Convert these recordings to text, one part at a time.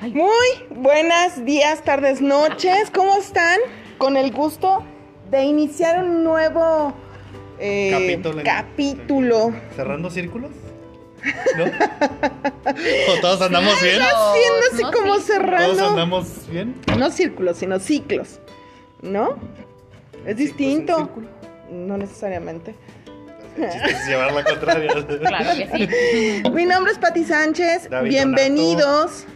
Muy buenos días, tardes, noches. ¿Cómo están? Con el gusto de iniciar un nuevo eh, Capítulo. ¿Cerrando círculos? ¿No? ¿O todos andamos bien? Haciendo así no, como sí. ¿Todos cerrando. andamos bien? No círculos, sino ciclos. ¿No? Es distinto. No necesariamente. El chiste es llevar la contraria. Claro que sí. Mi nombre es Pati Sánchez. David Bienvenidos.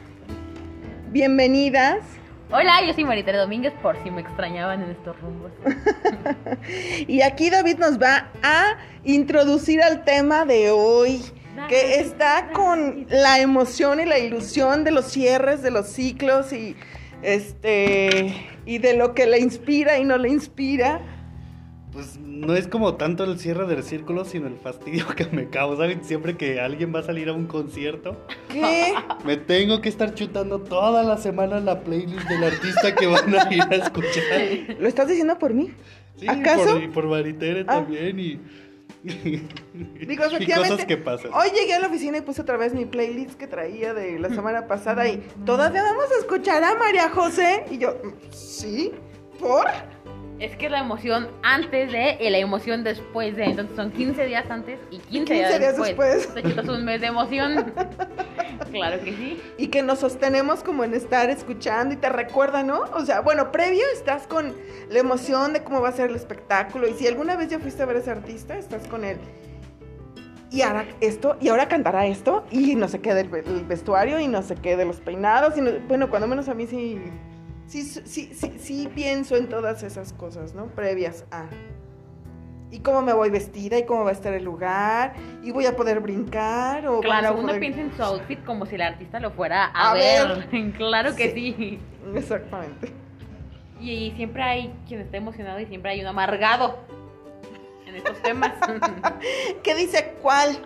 Bienvenidas. Hola, yo soy Maritere Domínguez, por si me extrañaban en estos rumbos. Y aquí David nos va a introducir al tema de hoy, que está con la emoción y la ilusión de los cierres, de los ciclos y este y de lo que le inspira y no le inspira. Pues no es como tanto el cierre del círculo, sino el fastidio que me causa siempre que alguien va a salir a un concierto. ¿Qué? Me tengo que estar chutando toda la semana la playlist del artista que van a ir a escuchar. ¿Lo estás diciendo por mí? Sí, ¿Acaso? Por, y por Maritere Ah. también y... Digo, y efectivamente. cosas que pasan. Hoy llegué a la oficina y puse otra vez mi playlist que traía de la semana pasada y todavía vamos a escuchar a María José y yo, ¿sí? ¿Por? Es que la emoción antes de y la emoción después de. Entonces son 15 días antes y 15, 15 días, días después. después. Te chutas un mes de emoción. claro que sí. y que nos sostenemos como en estar escuchando y te recuerda, ¿no? O sea, bueno, previo estás con la emoción de cómo va a ser el espectáculo y si alguna vez ya fuiste a ver a ese artista, estás con él. Y ahora esto, y ahora cantará esto, y no sé qué del ve- el vestuario, y no sé qué de los peinados, y no- bueno, cuando menos a mí sí, sí, sí, sí, sí pienso en todas esas cosas, ¿no? Previas a. Y cómo me voy vestida, y cómo va a estar el lugar, y voy a poder brincar, o Claro, uno poder- piensa en su outfit como si el artista lo fuera a, A ver. claro que Sí. sí. Exactamente. Y siempre hay quien está emocionado y siempre hay un amargado en estos temas. ¿Qué dice cuál?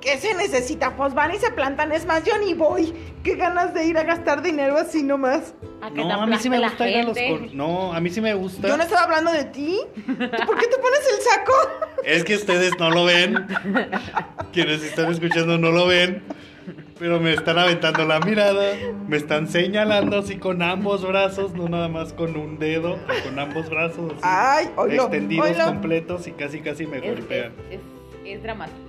¿Qué se necesita? Pues van y se plantan. Es más, yo ni voy. Qué ganas de ir a gastar dinero así nomás. A que No, a mí sí me gusta ir a los... cor- No, a mí sí me gusta. Yo no estaba hablando de ti. ¿Tú ¿Por qué te pones el saco? Es que ustedes no lo ven. Quienes están escuchando no lo ven. Pero me están aventando la mirada. Me están señalando así con ambos brazos. No nada más con un dedo. Con ambos brazos. así, Ay, oílo, extendidos completos y casi casi me Es, es, golpean. es, es dramático.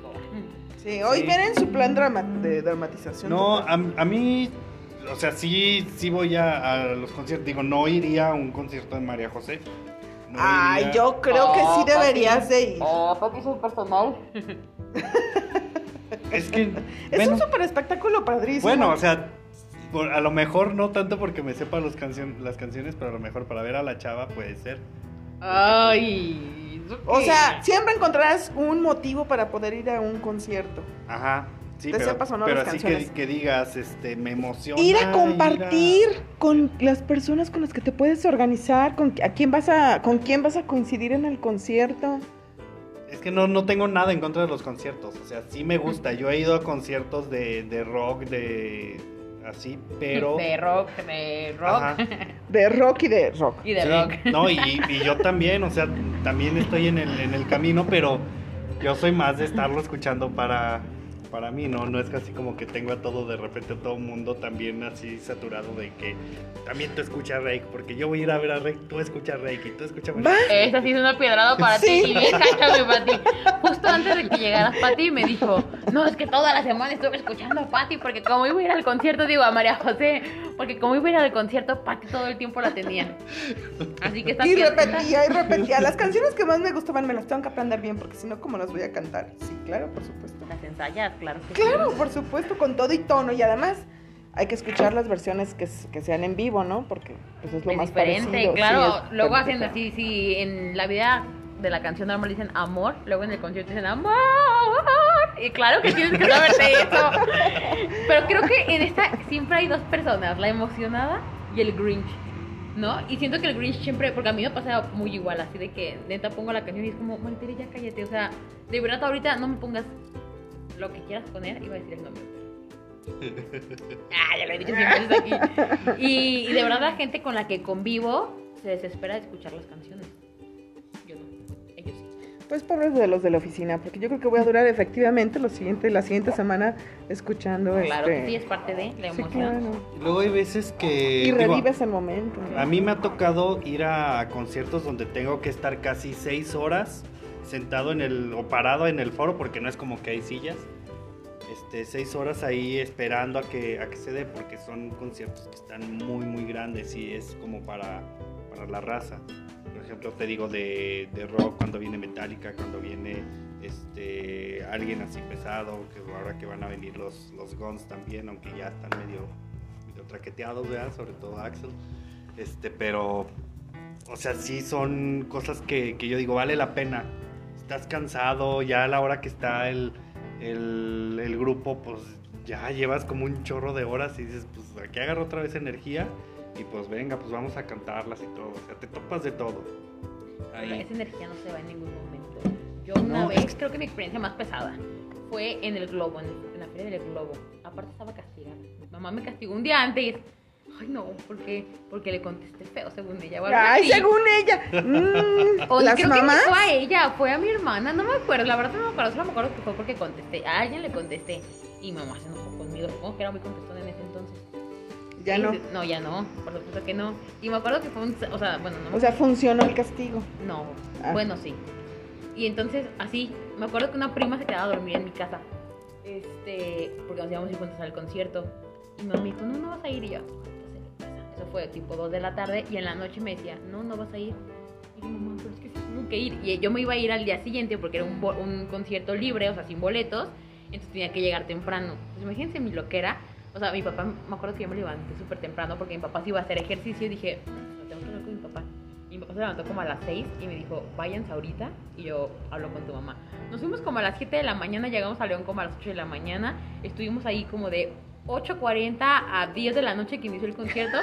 Sí, hoy Sí. vienen su plan drama- de dramatización. No, a, a mí. O sea, sí, sí voy a, a los conciertos. Digo, no iría a un concierto de María José. No Ay, iría. yo creo que sí Oh, deberías papi. de ir. Oh, papi, soy personal. Es que. Es bueno, un súper espectáculo padrísimo. Bueno, o sea, por- a lo mejor no tanto porque me sepa los cancion- las canciones, pero a lo mejor para ver a la chava puede ser. Ay. ¿Eso O sea, siempre encontrarás un motivo para poder ir a un concierto. Ajá. Sí, Te pero, sepas o no pero las así canciones. que, que digas, este, me emociona. Ir a ir compartir con las personas con las que te puedes organizar, con a quién vas a, con quién vas a coincidir en el concierto. Es que no, no tengo nada en contra de los conciertos. O sea, sí me gusta. Yo he ido a conciertos de, de rock, de. Así, pero. De rock, de rock. Ajá. De rock y de rock. Y de Sí, rock. No, y, y yo también, o sea, también estoy en el, en el camino, pero yo soy más de estarlo escuchando para, para mí, ¿no? No es casi como que tengo a todo de repente, a todo el mundo también así saturado de que también tú escuchas Rake, porque yo voy a ir a ver a Rake, tú escuchas Rake y tú escuchas Va. Esta sí es una piedrada para Sí. ti. Y bien cállame, Pati. Justo antes de que llegara Pati me dijo, no, es que toda la semana estuve escuchando a Pati porque como iba a ir al concierto, digo a María José, porque como iba a ir al concierto, Pati todo el tiempo la tenía. Así que esta Y piedra- repetía y repetía. Las canciones que más me gustaban me las tengo que aprender bien porque si no, ¿cómo las voy a cantar? Sí, claro, por supuesto. Las ensayas, claro que Claro, sí. por supuesto, con todo y tono. Y además hay que escuchar las versiones que, que sean en vivo, ¿no? Porque pues, es lo Es más diferente, parecido. claro. Sí, es luego hacen así, si en la vida de la canción normal dicen amor, luego en el concierto dicen amor. Y claro que tienes que saberte eso. Pero creo que en esta siempre hay dos personas, la emocionada y el Grinch. ¿No? Y siento que el Grinch siempre, porque a mí me pasa muy igual, así de que neta pongo la canción y es como, Maritere, ya cállate. O sea, de verdad ahorita no me pongas lo que quieras poner, iba a decir el nombre. Ah, ya lo he dicho aquí. Y, y de verdad la gente con la que convivo se desespera de escuchar las canciones. Yo no, ellos sí. Pues pobres de los de la oficina, porque yo creo que voy a durar efectivamente lo siguiente, la siguiente semana escuchando Claro que este... sí, es parte de la Sí, emoción. claro. Y luego hay veces que... Y digo, revives el momento. ¿no? A mí me ha tocado ir a conciertos donde tengo que estar casi seis horas sentado en el o parado en el foro porque no es como que hay sillas. Este, seis horas ahí esperando a que, a que se dé porque son conciertos que están muy muy grandes y es como para, para la raza. Por ejemplo, te digo de, de rock cuando viene Metallica, cuando viene este alguien así pesado, que ahora que van a venir los, los Guns también, aunque ya están medio, medio traqueteados, ¿verdad? Sobre todo Axel. Este, pero, o sea, sí son cosas que, que yo digo, vale la pena. Estás cansado, ya a la hora que está el, el, el grupo, pues ya llevas como un chorro de horas y dices, pues aquí agarro otra vez energía y pues venga, pues vamos a cantarlas y todo. O sea, te topas de todo. Ahí. Esa energía no se va en ningún momento. Yo una No, vez, es- creo que mi experiencia más pesada fue en el globo, en, en la feria del globo. Aparte estaba castigada. Mi mamá me castigó un día antes. Ay, no, ¿por qué? Porque le contesté feo, según ella. Ay, así. según ella. Mm, O las creo mamás. que no fue a ella, fue a mi hermana, no me acuerdo, la verdad no me acuerdo, solo me acuerdo que fue porque contesté, a alguien le contesté y mamá se enojó conmigo, supongo que era muy contestón en ese entonces. Ya Y no. dice, No, ya no, por supuesto que no. Y me acuerdo que fue un, o sea, bueno, no me O sea, funcionó el castigo. no, Ah. bueno, sí. Y entonces, así, me acuerdo que una prima se quedaba a dormir en mi casa. Este, porque nos íbamos a ir juntos al concierto. Y mamá me dijo, no, no vas a ir. Y yo, "Pues, eso fue tipo 2 de la tarde. Y en la noche me decía, no, no vas a ir. Y yo, mamá, pero es que sí tengo que ir. Y yo me iba a ir al día siguiente porque era un, un concierto libre, o sea, sin boletos. Entonces tenía que llegar temprano. Pues imagínense mi loquera. O sea, mi papá, me acuerdo que yo me levanté súper temprano porque mi papá se iba a hacer ejercicio y dije, "No, tengo que hablar con mi papá. Y mi papá se levantó como a las 6 y me dijo, váyanse ahorita y yo hablo con tu mamá. Nos fuimos como a las 7 de la mañana, llegamos a León como a las 8 de la mañana. Estuvimos ahí como de 8.40 a 10 de la noche que inició el concierto.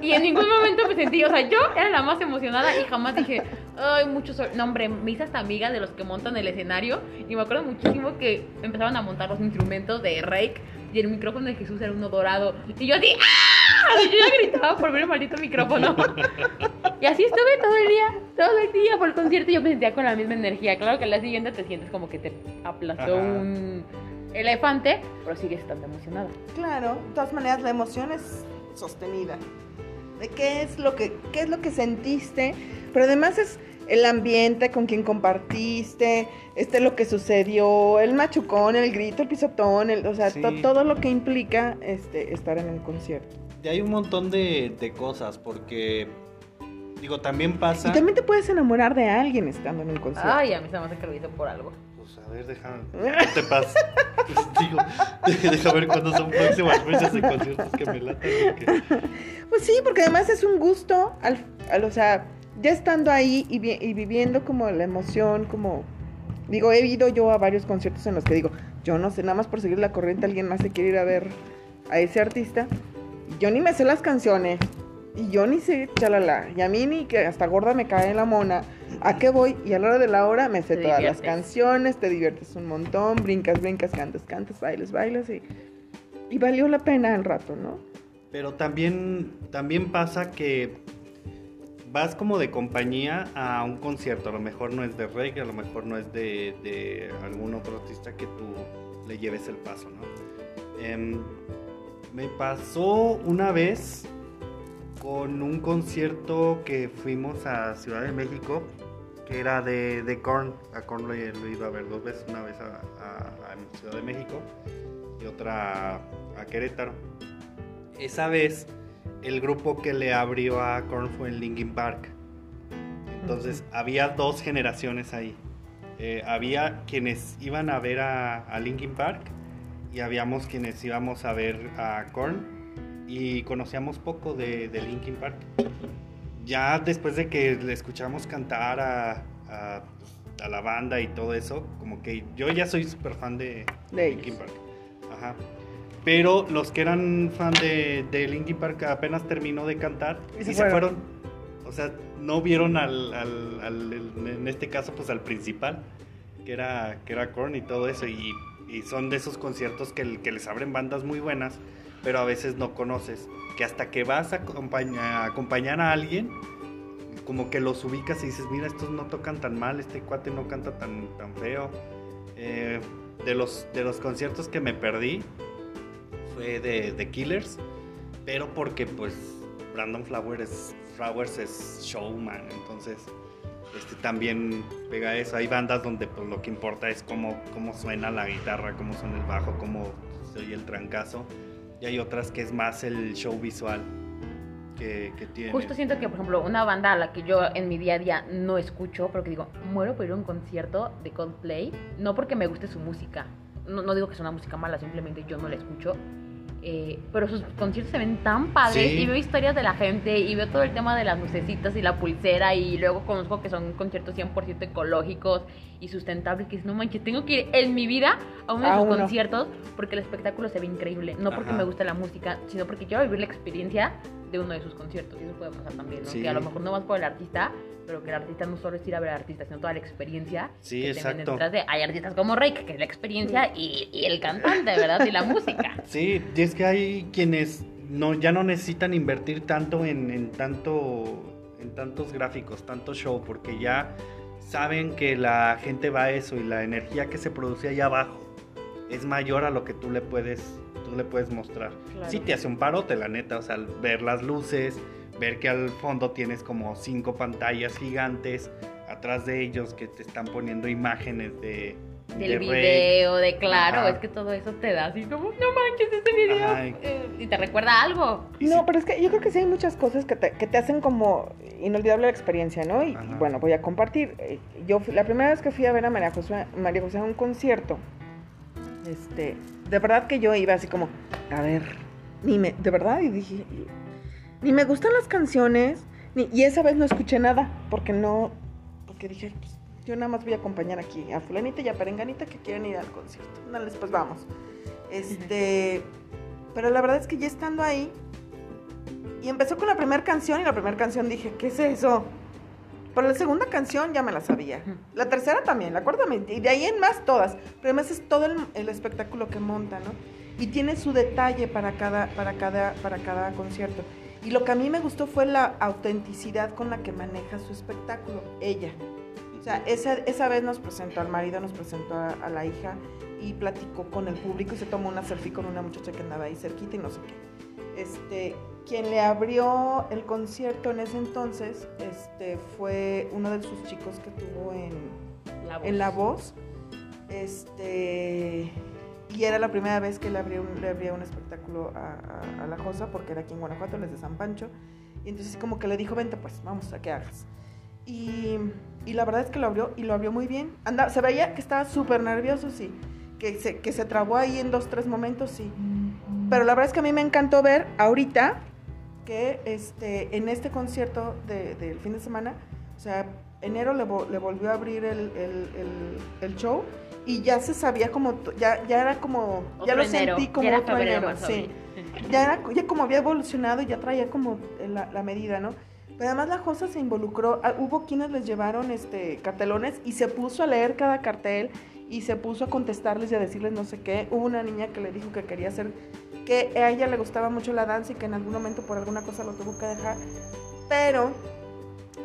Y en ningún momento me sentí, o sea, yo era la más emocionada y jamás dije, ay, mucho sol. No, hombre, me hice hasta amiga de los que montan el escenario. Y me acuerdo muchísimo que empezaban a montar los instrumentos de Rake y el micrófono de Jesús era uno dorado. Y yo así, ¡ah! Y yo ya gritaba por ver el maldito micrófono. Y así estuve todo el día, todo el día por el concierto y yo me sentía con la misma energía. Claro que al día siguiente te sientes como que te aplastó Ajá. un elefante, pero sigues estando emocionada. Claro, de todas maneras la emoción es sostenida. De qué es lo que, qué es lo que sentiste, pero además es el ambiente con quien compartiste, este lo que sucedió, el machucón, el grito, el pisotón, el, o sea, Sí. to- todo lo que implica este estar en el concierto. Y hay un montón de, de cosas porque, digo, también pasa... Y también te puedes enamorar de alguien estando en un concierto. Ay, a mí se me hace que lo hizo por algo. Ver, deja. ¿Qué te pasa? Pues, digo, deja ver cuándo son próximas fechas de conciertos que me latan. Pues sí, porque además es un gusto, al, al- o sea, ya estando ahí y, vi- y viviendo como la emoción, como, digo, he ido yo a varios conciertos en los que digo, yo no sé, nada más por seguir la corriente alguien más se quiere ir a ver a ese artista, yo ni me sé las canciones, y yo ni sé, chalala, y a mí ni que hasta gorda me cae la mona, ¿a qué voy? Y a la hora de la hora me sé Te todas las canciones, te diviertes un montón, brincas, brincas, cantas, cantas, bailas, bailas, y, y valió la pena el rato, ¿no? Pero también, también pasa que vas como de compañía a un concierto. A lo mejor no es de reggae, a lo mejor no es de, de algún otro artista que tú le lleves el paso, ¿no? Em, me pasó una vez con un concierto que fuimos a Ciudad de México, que era de, de Korn. A Korn lo, ido a ver dos veces, una vez a, a- a Ciudad de México y otra a Querétaro. Esa vez el grupo que le abrió a Korn fue el Linkin Park. Entonces había dos generaciones ahí. Eh, había quienes iban a ver a, a Linkin Park y habíamos quienes íbamos a ver a Korn y conocíamos poco de, de Linkin Park. Ya después de que le escuchamos cantar a, a- a la banda y todo eso, como que yo ya soy súper fan de, De. Linkin Park. Ajá. Pero los que eran fan de, de Linkin Park apenas terminó de cantar Y y se se, fueron. fueron. O sea, no vieron al, al- al- en este caso, pues al principal, que era, que era Korn y todo eso. Y, y son de esos conciertos que, que les abren bandas muy buenas, pero a veces no conoces. Que hasta que vas a, acompaña- a acompañar a alguien, como que los ubicas y dices, mira, estos no tocan tan mal, este cuate no canta tan, tan feo. Eh, de, los, de los conciertos que me perdí fue de, de Killers, pero porque pues Brandon Flowers, Flowers es showman, entonces este, también pega eso. Hay bandas donde pues, lo que importa es cómo, cómo suena la guitarra, cómo suena el bajo, cómo se oye el trancazo. Y hay otras que es más el show visual que, que tiene. Justo siento que, por ejemplo, una banda a la que yo en mi día a día no escucho, pero que digo, muero por ir a un concierto de Coldplay, no porque me guste su música, no, no digo que es una música mala, simplemente yo no la escucho, eh, pero sus conciertos se ven tan padres Sí. y veo historias de la gente y veo todo el tema de las lucecitas y la pulsera y luego conozco que son conciertos 100% ecológicos y sustentables que es no manches, tengo que ir en mi vida a uno de A sus uno. conciertos porque el espectáculo se ve increíble, no porque Ajá. me gusta la música, sino porque quiero vivir la experiencia de uno de sus conciertos y eso puede pasar también, ¿no? Sí. Que a lo mejor no vas por el artista, pero que el artista no solo es ir a ver al artista, sino toda la experiencia Sí, que exacto. detrás de- hay artistas como Rake, que es la experiencia y, y el cantante, ¿verdad? Y la música. Sí, y es que hay quienes no, ya no necesitan invertir tanto en, en tanto en tantos gráficos, tanto show, porque ya saben que la gente va a eso y la energía que se produce allá abajo es mayor a lo que tú le puedes, tú le puedes mostrar. Claro. Sí te hace un parote, la neta, o sea, al ver las luces, ver que al fondo tienes como cinco pantallas gigantes atrás de ellos que te están poniendo imágenes de Del de Rey. video, de claro, Ajá. es que todo eso te da así como, no manches, este video. Eh, y te recuerda algo. No, pero es que yo creo que sí hay muchas cosas que te, que te hacen como inolvidable la experiencia, ¿no? Y, y bueno, voy a compartir. Eh, Yo la primera vez que fui a ver a María José, María José a un concierto, este, de verdad que yo iba así como, a ver, ni me, de verdad, y dije, ni me gustan las canciones, y esa vez no escuché nada, porque no, porque dije, pues, yo nada más voy a acompañar aquí a fulanita y a perenganita que quieren ir al concierto. Dale, pues vamos. Este, pero la verdad es que ya estando ahí, y empezó con la primera canción y la primera canción dije, ¿qué es eso? Pero la segunda canción ya me la sabía. La tercera también, la cuarta, y de ahí en más todas. Pero además es todo el, el espectáculo que monta, ¿no? Y tiene su detalle para cada, para, cada, para cada concierto. Y lo que a mí me gustó fue la autenticidad con la que maneja su espectáculo, ella. O sea, esa, esa vez nos presentó al marido, nos presentó a, a la hija y platicó con el público y se tomó una selfie con una muchacha que andaba ahí cerquita y no sé qué. Este, quien le abrió el concierto en ese entonces este, fue uno de sus chicos que tuvo en, La voz. en La Voz. Este, y era la primera vez que le abría un, le abría un espectáculo a, a- a La Josa, porque era aquí en Guanajuato, él es de San Pancho. Y entonces como que le dijo, vente pues, vamos a que hagas. Y, y la verdad es que lo abrió y lo abrió muy bien. Anda, se veía que estaba súper nervioso, sí. Que se, que se trabó ahí en dos, tres momentos, sí. Pero la verdad es que a mí me encantó ver ahorita que este, en este concierto de- del fin de semana, o sea, enero le, le volvió a abrir el, el- el- el show y ya se sabía como, ya, ya era como, ya Otro lo enero, sentí como ya otro enero, sí. Ya, era, ya como había evolucionado, ya traía como la, la medida, ¿no? Pero además la Josa se involucró, ah, hubo quienes les llevaron este cartelones y se puso a leer cada cartel y se puso a contestarles y a decirles no sé qué. Hubo una niña que le dijo que quería hacer, que a ella le gustaba mucho la danza y que en algún momento por alguna cosa lo tuvo que dejar, pero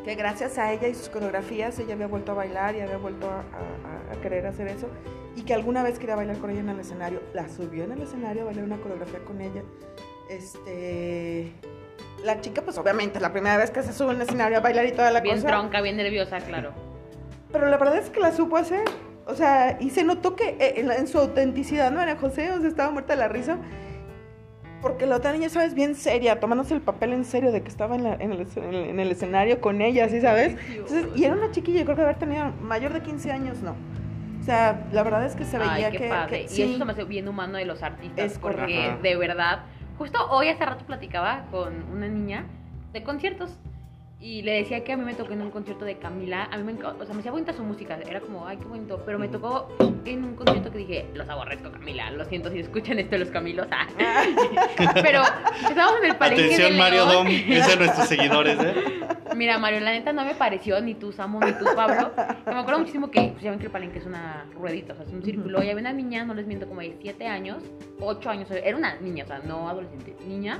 que gracias a ella y sus coreografías ella había vuelto a bailar y había vuelto a, a- a querer hacer eso y que alguna vez quería bailar con ella en el escenario, la subió en el escenario a bailar una coreografía con ella. Este, la chica pues obviamente la primera vez que se sube en el escenario a bailar y toda la Bien cosa. tronca, bien nerviosa, claro. Pero la verdad es que la supo hacer. O sea, y se notó que eh, en, en su autenticidad, ¿no? Ana José, o sea, estaba muerta de la risa. Porque la otra niña, ¿sabes? Bien seria, tomándose el papel en serio de que estaba en, la- en el, es- en el- en el escenario con ella, ¿sí sabes? Entonces, y era una chiquilla, yo creo que haber tenido mayor de 15 años, no. O sea, la verdad es que se veía Ay, qué que, padre. que- y sí, eso se me hace bien humano de los artistas. Es porque correcto. De verdad, justo hoy hace rato platicaba con una niña de conciertos. Y le decía que a mí me tocó en un concierto de Camila. A mí me encantó, o sea, me hacía bonita su música. Era como, ay, qué bonito. Pero me tocó en un concierto que dije, los aborrezco, Camila. Lo siento si escuchan esto los Camilos. ah. Pero estábamos en el palenque de Atención, Mario León. Dom, es de nuestros seguidores, ¿eh? Mira, Mario, la neta no me pareció ni tú, Samu, ni tú, Pablo. Que me acuerdo muchísimo que, pues ya ven que el palenque es una ruedita, o sea, es un círculo. Y había una niña, no les miento, como de 7 años, 8 años, era una niña, o sea, no adolescente, niña,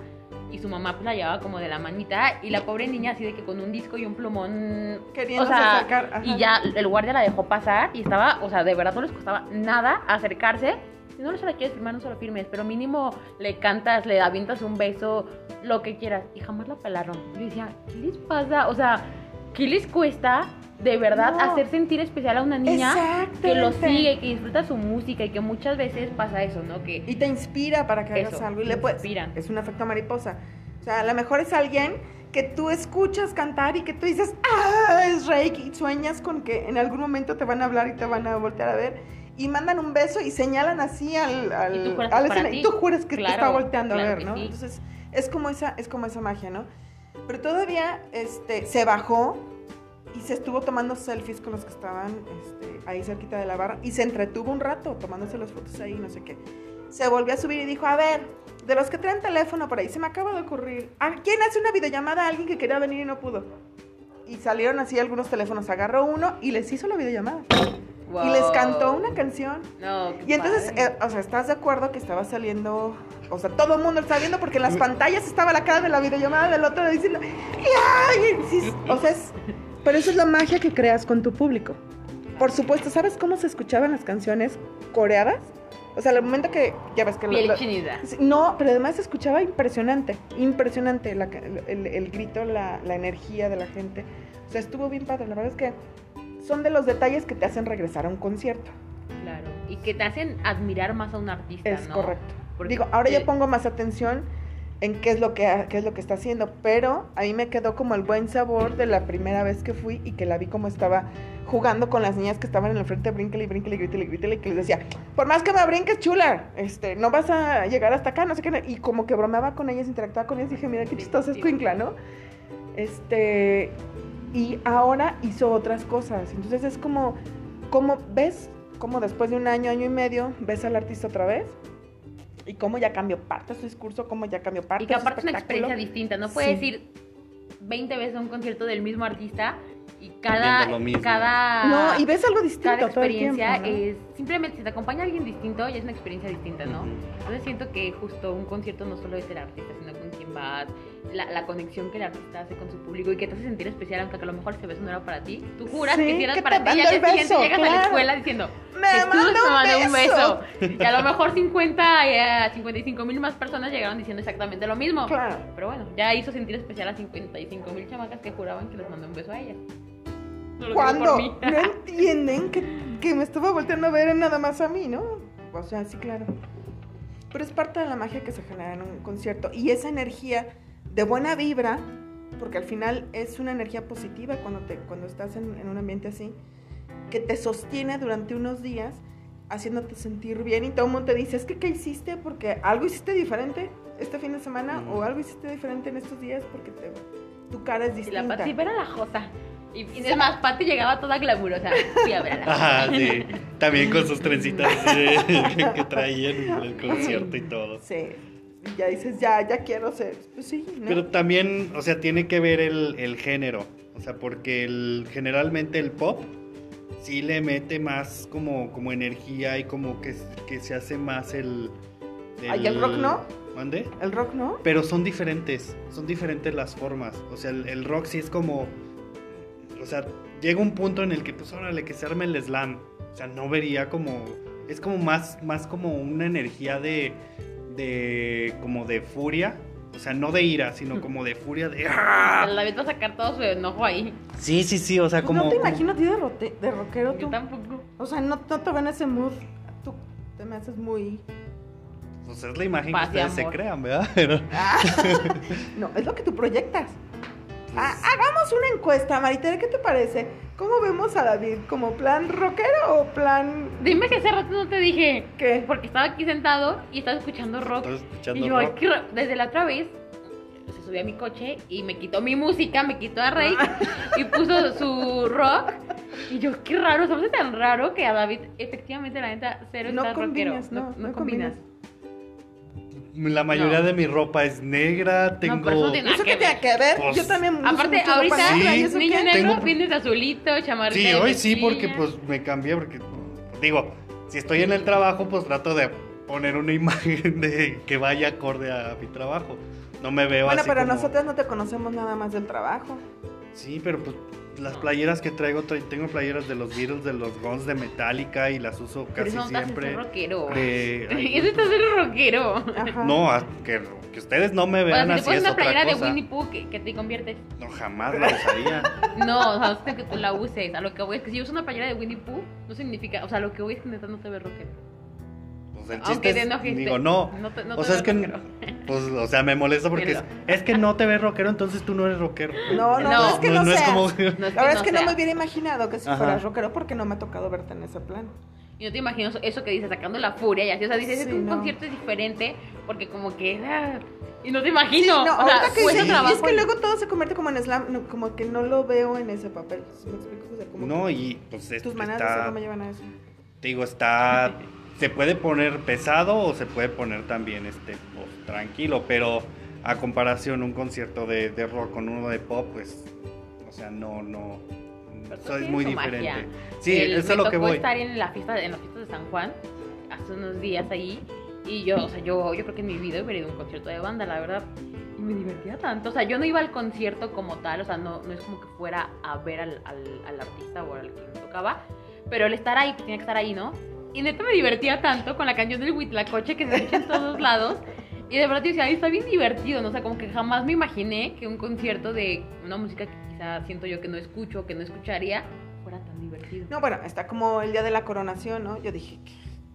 y su mamá pues la llevaba como de la manita y la pobre niña así de que con un disco y un plumón Queriéndose o sea, acercar, ajá. y ya el guardia la dejó pasar y estaba, o sea, de verdad no les costaba nada acercarse. Si no se la quieres firmar, no se lo firmes, pero mínimo le cantas, le avientas un beso, lo que quieras. Y jamás la pelaron. Yo decía, ¿qué les pasa? O sea, ¿qué les cuesta de verdad No. hacer sentir especial a una niña que lo sigue, que disfruta su música y que muchas veces pasa eso, ¿no? Que Y te inspira para que hagas Eso, algo. Y te le puedes. inspira. Es un efecto mariposa. O sea, a lo mejor es alguien que tú escuchas cantar y que tú dices, ¡ah! Es Reiki. Y sueñas con que en algún momento te van a hablar y te van a voltear a ver. Y mandan un beso y señalan así al, al, Y tú juras al que es para escenario. ti. Y tú juras que te Claro, está volteando claro a ver, ¿no? sí. Entonces, es como esa, es como esa magia, ¿no? Pero todavía este, se bajó se estuvo tomando selfies con los que estaban este, ahí cerquita de la barra y se entretuvo un rato tomándose las fotos ahí, no sé qué. Se volvió a subir y dijo, a ver, de los que traen teléfono por ahí, se me acaba de ocurrir, ¿a quién hace una videollamada a alguien que quería venir y no pudo? Y salieron así algunos teléfonos, agarró uno y les hizo la videollamada. Y les wow. cantó una canción. No, Y entonces, eh, o sea, ¿estás de acuerdo que estaba saliendo? O sea, todo el mundo estaba viendo porque en las pantallas estaba la cara de la videollamada del otro diciendo, ¡ay! Sí, o sea, es, pero eso es la magia que creas con tu público. Por supuesto, ¿sabes cómo se escuchaban las canciones coreadas? O sea, al momento que, ya ves que... lo- Piel lo-. Sí, No, pero además se escuchaba impresionante, impresionante la el, el grito, la, la energía de la gente. O sea, estuvo bien padre. La verdad es que son de los detalles que te hacen regresar a un concierto. Claro. Y que te hacen admirar más a un artista, Es ¿no? correcto. Porque- Digo, ahora yo pongo más atención en qué es lo que qué es lo que está haciendo, pero a mí me quedó como el buen sabor de la primera vez que fui y que la vi como estaba jugando con las niñas que estaban en el frente, y bríncale, y grítale, y que les decía, por más que me brinques, chula, este, no vas a llegar hasta acá, no sé qué, y como que bromeaba con ellas, interactuaba con ellas, dije, mira qué chistosa es Cuincla, ¿no? Este, y ahora hizo otras cosas, entonces es como, como, ¿ves? Como después de un año, año y medio, ves al artista otra vez, y cómo ya cambió parte de su discurso, cómo ya cambió parte Y que de su aparte es una experiencia distinta. No puedes Sí. ir 20 veces a un concierto del mismo artista y cada, Viendo lo mismo. cada, No, y ves algo distinto cada todo el tiempo, experiencia ¿no? es simplemente si te acompaña alguien distinto ya es una experiencia distinta, ¿no? Entonces siento que justo un concierto no solo es el artista, sino con quien vas, la, la conexión que el artista hace con su público y que te hace sentir especial, aunque a lo mejor ese beso no era para ti. Tú juras Sí, que si era que para ti y al día siguiente llegas a la claro. escuela diciendo ¡Me Jesús me un beso! beso. Y a lo mejor 50, eh, 55 mil más personas llegaron diciendo exactamente lo mismo. Claro. Pero bueno, ya hizo sentir especial a 55 mil chamacas que juraban que les mandó un beso a ellas. No Cuando no entienden que, que me estaba volteando a ver nada más a mí, ¿no? O sea, sí, claro. Pero es parte de la magia que se genera en un concierto. Y esa energía de buena vibra, porque al final es una energía positiva cuando, te, cuando estás en, en un ambiente así, que te sostiene durante unos días haciéndote sentir bien y todo el mundo te dice, es que ¿qué hiciste? Porque algo hiciste diferente este fin de semana Mm. o algo hiciste diferente en estos días porque te- tu cara es Y distinta. la Pati era la josa. Y, y es más, Pati llegaba toda glamurosa. Sí, a ver a la Ajá, sí. También con sus trencitas eh, que, que traían en el concierto y todo. Sí. Y ya dices, ya, ya quiero ser. Pues sí, ¿no? Pero también, o sea, tiene que ver el, el género. O sea, porque el, generalmente el pop sí le mete más como, como energía y como que, que se hace más el... Ay, ¿el rock no? ¿Mande? El rock, ¿no? Pero son diferentes, son diferentes las formas. O sea, el, el rock sí es como... O sea, llega un punto en el que, pues, órale, que se arme el slam. O sea, no vería como... Es como más, más como una energía de... de como de furia. O sea, no de ira, sino como de furia de... ¡ah! La vez va a sacar todo su enojo ahí. Sí, sí, sí, o sea, Pues como... no te imagino a ti de, rote- de rockero Yo tú. tampoco. O sea, no, no te ven ese mood. Tú te me haces muy... Pues es la imagen Paz que ustedes se crean, ¿verdad? Pero... Ah. no, es lo que tú proyectas. Ah, hagamos una encuesta, Maritere, ¿qué te parece? ¿Cómo vemos a David? ¿Como plan rockero o plan Dime que hace rato no te dije. qué? Porque estaba aquí sentado y estaba escuchando rock. Estás escuchando Y yo, rock. desde la otra vez, se subió a mi coche y me quitó mi música, me quitó a Rey y puso su rock. Y yo, qué raro, ¿sabes tan raro que a David, efectivamente, la neta, cero No está rockero. combinas, no, no combinas. La mayoría No. de mi ropa es negra, tengo... pero eso tiene- ¿Eso que qué tiene que ver? Pues, Yo también Aparte, ahorita, negra, ¿y Sí. niño negro, Tengo- vienes azulito, chamarrita Sí, hoy sí, porque pues me cambié, porque digo, si estoy en el trabajo, pues trato de poner una imagen de que vaya acorde a mi trabajo. no me veo Bueno, así pero como- nosotros no te conocemos nada más del trabajo. Sí, pero pues las playeras que traigo, tra- tengo playeras de los Beatles, de los Guns, de Metallica y las uso casi eso siempre. ser rockero. de- ay, Eso ser rockero. Ajá. no, a- que, que ustedes no me O sea, vean si te así pones es una otra playera de cosa. Winnie Pooh, que, que te conviertes? No, jamás la usaría. No, o sea, no sé que tú la uses. A lo que voy es que si usas una playera de Winnie Pooh, no significa. O sea, lo que voy es que no te ves rockero. Pues el Aunque te es- enojes. digo, no. no te- no o sea, es que, pues, o sea, me molesta porque es, es que no te ves rockero, entonces tú no eres rockero. No, no, no, No, es que no, es seas. como... No es que La verdad es que no sea. me hubiera imaginado que si Ajá. fueras rockero porque no me ha tocado verte en ese plan. Y no te imagino eso- que dices, sacando la furia y así. O sea, dices, es Sí, que un no. concierto es diferente porque como que... ah, y no te imagino. no, o sea, que cuesta dices- trabajo es que y- luego todo se convierte como en slam, no, como que no lo veo en ese papel. ¿Sí ¿Me explico? O sea, como No, y pues es- tus maneras de está, no me llevan a eso. te digo, está, se puede poner pesado o se puede poner también, este, pues, tranquilo, pero a comparación un concierto de, de rock con uno de pop, pues, o sea, no, no, eso es tiene muy diferente. magia. Sí, El- eso es lo que voy. estar en la fiesta en las fiestas de San Juan hace unos días ahí y yo, o sea, yo, yo creo que en mi vida hubiera ido a un concierto de banda, la verdad. Y me divertía tanto. O sea, yo no iba al concierto como tal, o sea, no, no es como que fuera a ver al, al, al artista o al que me tocaba, pero el estar ahí, pues tenía que estar ahí, ¿no? Y neta me divertía tanto con la canción del Huitlacoche que se escucha en todos lados. Y de verdad yo decía, "Ay, está bien divertido, ¿no? O sea, como que jamás me imaginé que un concierto de una música que quizá siento yo que no escucho, que no escucharía, fuera tan divertido. No, bueno, está como el día de la coronación, ¿no? Yo dije, "¿Qué?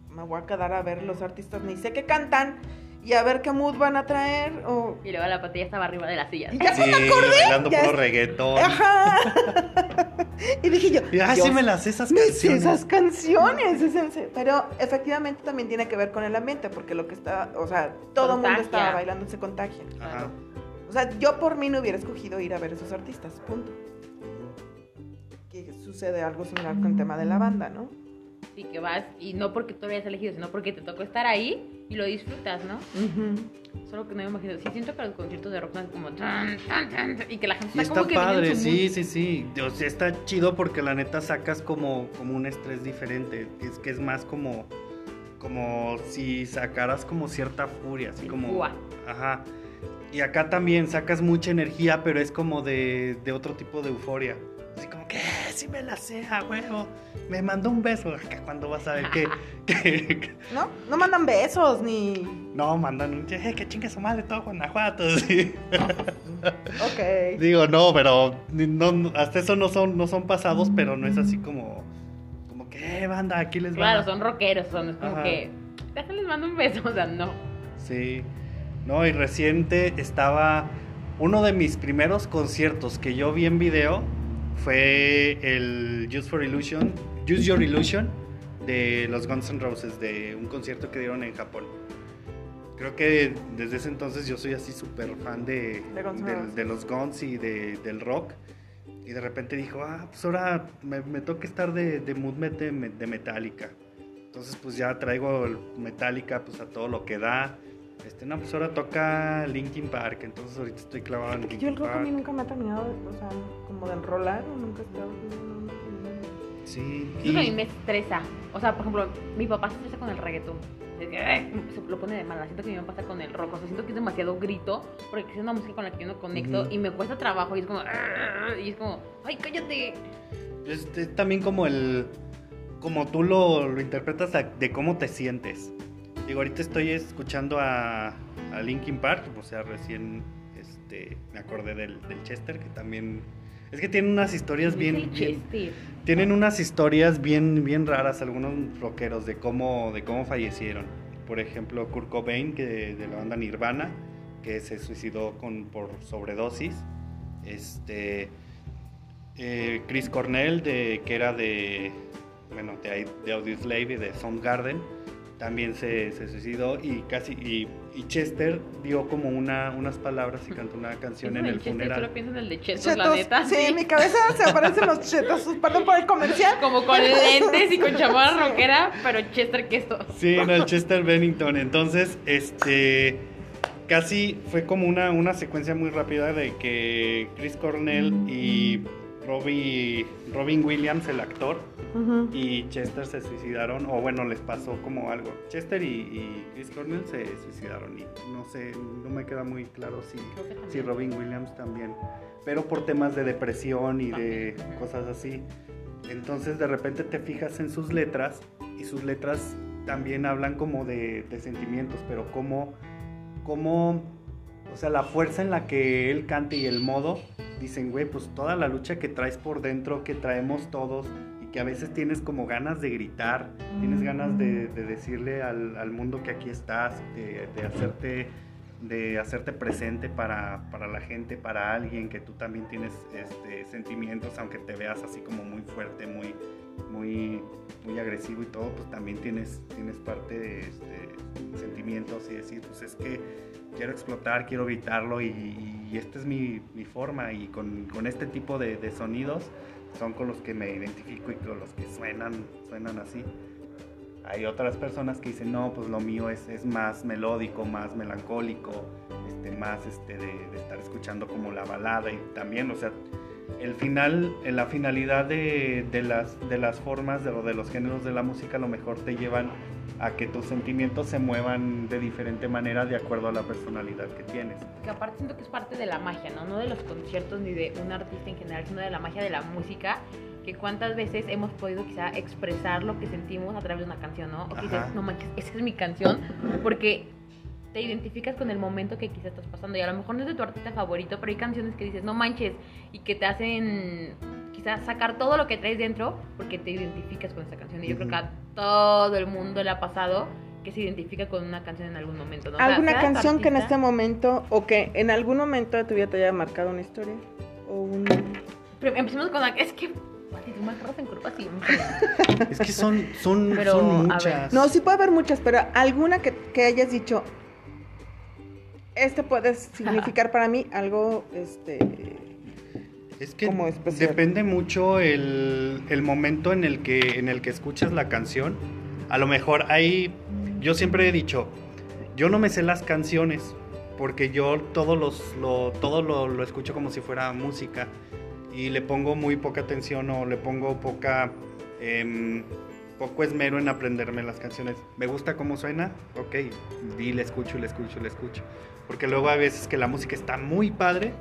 me voy a quedar a ver los artistas, ni sé qué cantan y a ver qué mood van a traer. O... Y luego la patilla estaba arriba de la silla. Y ya Sí, bailando ya puro es- reggaetón. Ajá. y dije yo, Y, ah, Dios sí me las esas Me canciones. esas canciones, es en serio. pero efectivamente también tiene que ver con el ambiente, porque lo que está, o sea, todo el mundo estaba bailando, se contagia. Ajá. O sea, yo por mí no hubiera escogido ir a ver esos artistas, punto. Que sucede algo similar con el tema de la banda, ¿no? Sí, que vas, y no porque tú lo hayas elegido, sino porque te tocó estar ahí y lo disfrutas, ¿no? Solo que no me imagino. Sí, siento que los conciertos de rock son como. tan, tan, tan, tan, y que la gente Y está, que en padre, su sí, sí, sí. O sea, está chido porque la neta sacas como, como un estrés diferente. Es que es más como, como si sacaras como cierta furia, así como... Fua. Ajá. Y acá también sacas mucha energía, pero es como de, de otro tipo de euforia. Sí me la sé, a huevo. Me mandó un beso. Acá cuando vas a ver que... que- ¿No? No mandan besos ni. no, mandan un... "Eh, que chingue su madre todo Guanajuato. sí. Ok. Digo, no, pero no, no, hasta eso no son, no son pasados, pero no es así como, como que, "Eh, banda, aquí les va. Claro, son rockeros, son es como Ajá. que. Déjales mando un beso, o sea, no. Sí. No, y reciente estaba uno de mis primeros conciertos que yo vi en video fue el Just for Illusion, Use Your Illusion de los Guns N' Roses, de un concierto que dieron en Japón. Creo que desde ese entonces yo soy así súper fan de, De los Guns y de- del rock. Y de repente dijo, ah, pues ahora me, me toca estar de, de mood de, de Metallica. Entonces pues ya traigo Metallica pues a todo lo que da. Este, no, pues ahora toca Linkin Park, entonces ahorita estoy clavado en Linkin yo el rock a Park. mí nunca me ha terminado, o sea, como de enrolar o nunca he estado. Sí, Eso a mí me estresa. O sea, por ejemplo, mi papá se estresa con el reggaetón. Es que, "Ay", se lo pone de mala. Siento que mi mamá pasa con el rock. O sea, siento que es demasiado grito. Porque es una música con la que yo no conecto. Ujú. Y me cuesta trabajo. Y es como. "Arr", Y es como. ¡Ay, cállate! Es, es también como el. Como tú lo, lo interpretas a- de cómo te sientes. Digo, ahorita estoy escuchando a, a Linkin Park, o sea, recién este, me acordé del, del Chester, que también. Es que tienen unas historias bien. bien- tienen unas historias bien, bien raras, algunos rockeros, de cómo, de cómo fallecieron. Por ejemplo, Kurt Cobain, que de, de la banda Nirvana, que se suicidó con, por sobredosis. Este. eh, Chris Cornell, de, que era de. Bueno, de, de Audioslave y de Soundgarden, también se, se suicidó. Y casi. Y, y Chester dio como una, unas palabras y cantó una canción en el Chester, funeral. Solo pienso en el de Chetos, la Chetos, neta. sí, en mi cabeza se aparecen los chetos, perdón por el comercial. Como con lentes y con chamarra rockera. Pero Chester, ¿qué es esto? Sí, en el Chester Bennington. Entonces, este. Casi fue como una, una secuencia muy rápida de que Chris Cornell y, Robbie, Robin Williams, el actor, y Chester se suicidaron, o bueno, les pasó como algo. Chester y, y Chris Cornell se suicidaron y no sé, no me queda muy claro si, si Robin Williams también, pero por temas de depresión y de cosas así. Entonces de repente te fijas en sus letras y sus letras también hablan como de, de sentimientos, pero como, como, o sea, la fuerza en la que él canta y el modo, dicen, güey, pues toda la lucha que traes por dentro, que traemos todos y que a veces tienes como ganas de gritar, tienes ganas de, de decirle al, al mundo que aquí estás, de, de hacerte de hacerte presente para, para la gente, para alguien, que tú también tienes este, sentimientos, aunque te veas así como muy fuerte, muy, muy, muy agresivo y todo, pues también tienes, tienes parte de este, sentimientos y decir, pues es que quiero explotar, quiero gritarlo y, y esta es mi, mi forma y con, con este tipo de, de sonidos son con los que me identifico y con los que suenan, suenan así. Hay otras personas que dicen, no, pues lo mío es, es más melódico, más melancólico, este, más este, de, de estar escuchando como la balada y también, o sea, el final, en la finalidad de, de las, de las formas de, de los géneros de la música a lo mejor te llevan a que tus sentimientos se muevan de diferente manera de acuerdo a la personalidad que tienes. Que aparte siento que es parte de la magia, ¿no? No de los conciertos ni de un artista en general, sino de la magia de la música. Que cuántas veces hemos podido quizá expresar lo que sentimos a través de una canción, ¿no? O que dices, no manches, esa es mi canción, porque te identificas con el momento que quizá estás pasando. Y a lo mejor no es de tu artista favorito, pero hay canciones que dices, no manches, y que te hacen quizás sacar todo lo que traes dentro porque te identificas con esa canción. Y yo creo que a todo el mundo le ha pasado que se identifica con una canción en algún momento, ¿no? O sea, ¿Alguna canción que en este momento o que en algún momento de tu vida te haya marcado una historia? O un... Pero empecemos con la... Es que... Es que son, son, Pero, son muchas. No, sí puede haber muchas, pero alguna que, que hayas dicho, este puede significar para mí algo, este... Es que como especial. depende mucho el, el momento en el, que, en el que escuchas la canción. A lo mejor hay, yo siempre he dicho, yo no me sé las canciones porque yo todo, los, lo, todo lo, lo escucho como si fuera música y le pongo muy poca atención o le pongo poca, em, poco esmero en aprenderme las canciones. ¿Me gusta cómo suena? Ok, y le escucho, le escucho, le escucho. Porque luego hay veces que la música está muy padre,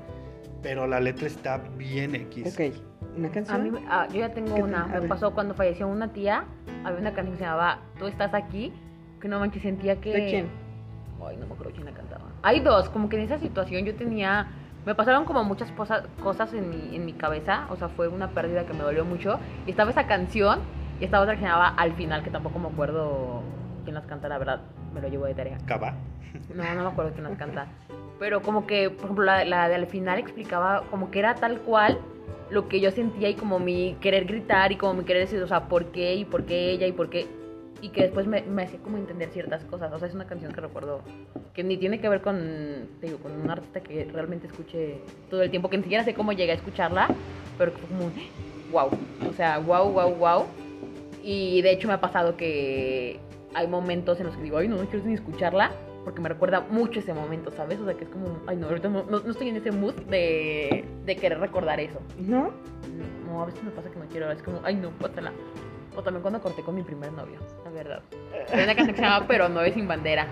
pero la letra está bien X. Ok, ¿una A canción? mí, ah, yo ya tengo ¿Qué una. A Me pasó cuando falleció una tía. Había una canción que se llamaba Tú estás aquí. Que no manches, sentía que. ¿De quién? Ay, no me acuerdo quién la cantaba. Hay dos, como que en esa situación yo tenía. Me pasaron como muchas cosas, cosas en, mi, en mi cabeza. O sea, fue una pérdida que me dolió mucho. Y estaba esa canción. Y estaba otra que se llamaba Al final, que tampoco me acuerdo quién las canta, la verdad. Me lo llevo de tarea. Cava. No, no me acuerdo quién las canta. Pero como que, por ejemplo, la, la de al final explicaba como que era tal cual lo que yo sentía y como mi querer gritar y como mi querer decir, o sea, por qué y por qué ella y por qué. Y que después me, me hacía como entender ciertas cosas. O sea, es una canción que recuerdo que ni tiene que ver con, te digo, con un artista que realmente escuche todo el tiempo, que ni siquiera sé cómo llegué a escucharla, pero como un wow. O sea, wow, wow, wow. Y de hecho me ha pasado que hay momentos en los que digo, ay, no, no quiero ni escucharla, porque me recuerda mucho ese momento, ¿sabes? O sea, que es como, ay, no, ahorita no, no- no estoy en ese mood de, de querer recordar eso. ¿No? No, a veces me pasa que no quiero, es como, ay, no, pásala. O también cuando corté con mi primer novio, la verdad. Hay una canción que se llama Pero no es sin bandera.